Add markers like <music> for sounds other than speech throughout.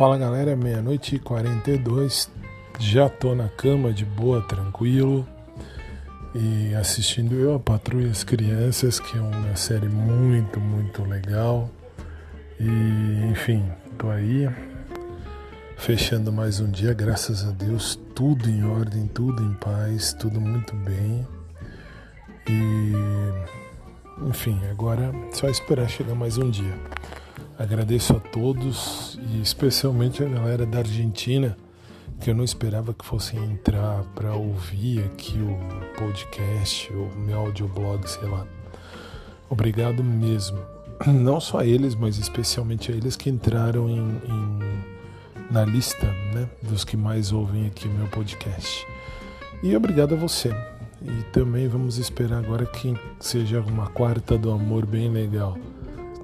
Fala galera, meia-noite e 42, já tô na cama de boa, tranquilo e assistindo eu a Patrulha as Crianças, que é uma série muito, muito legal. E enfim, tô aí fechando mais um dia, graças a Deus, tudo em ordem, tudo em paz, tudo muito bem. E enfim, agora só esperar chegar mais um dia. Agradeço a todos e especialmente a galera da Argentina, que eu não esperava que fossem entrar para ouvir aqui o podcast, o meu audioblog, sei lá. Obrigado mesmo. Não só eles, mas especialmente a eles que entraram em, em, na lista né, dos que mais ouvem aqui o meu podcast. E obrigado a você. E também vamos esperar agora que seja uma quarta do amor bem legal.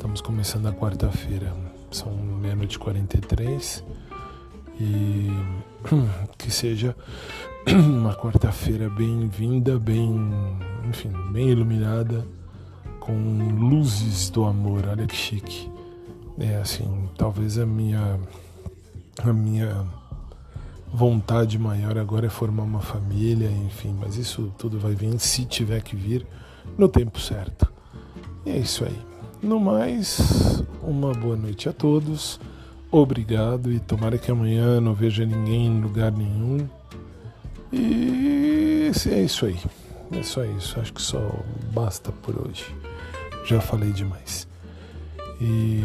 Estamos começando a quarta-feira, são meia-noite 43 e <clears throat> que seja <clears throat> uma quarta-feira bem-vinda, bem, enfim, bem iluminada com luzes do amor. Olha que chique. É assim, talvez a minha a minha vontade maior agora é formar uma família, enfim, mas isso tudo vai vir se tiver que vir no tempo certo. E é isso aí. No mais, uma boa noite a todos. Obrigado e tomara que amanhã não veja ninguém em lugar nenhum. E é isso aí. É só isso. Acho que só basta por hoje. Já falei demais. E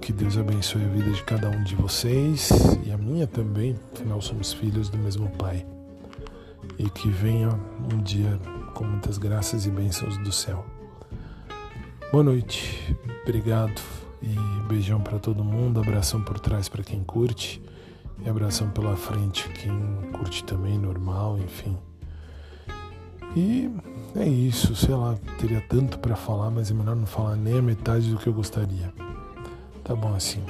que Deus abençoe a vida de cada um de vocês e a minha também, afinal somos filhos do mesmo Pai. E que venha um dia com muitas graças e bênçãos do céu. Boa noite, obrigado e beijão para todo mundo, abração por trás para quem curte e abração pela frente quem curte também, normal, enfim. E é isso, sei lá, teria tanto para falar, mas é melhor não falar nem a metade do que eu gostaria. Tá bom assim.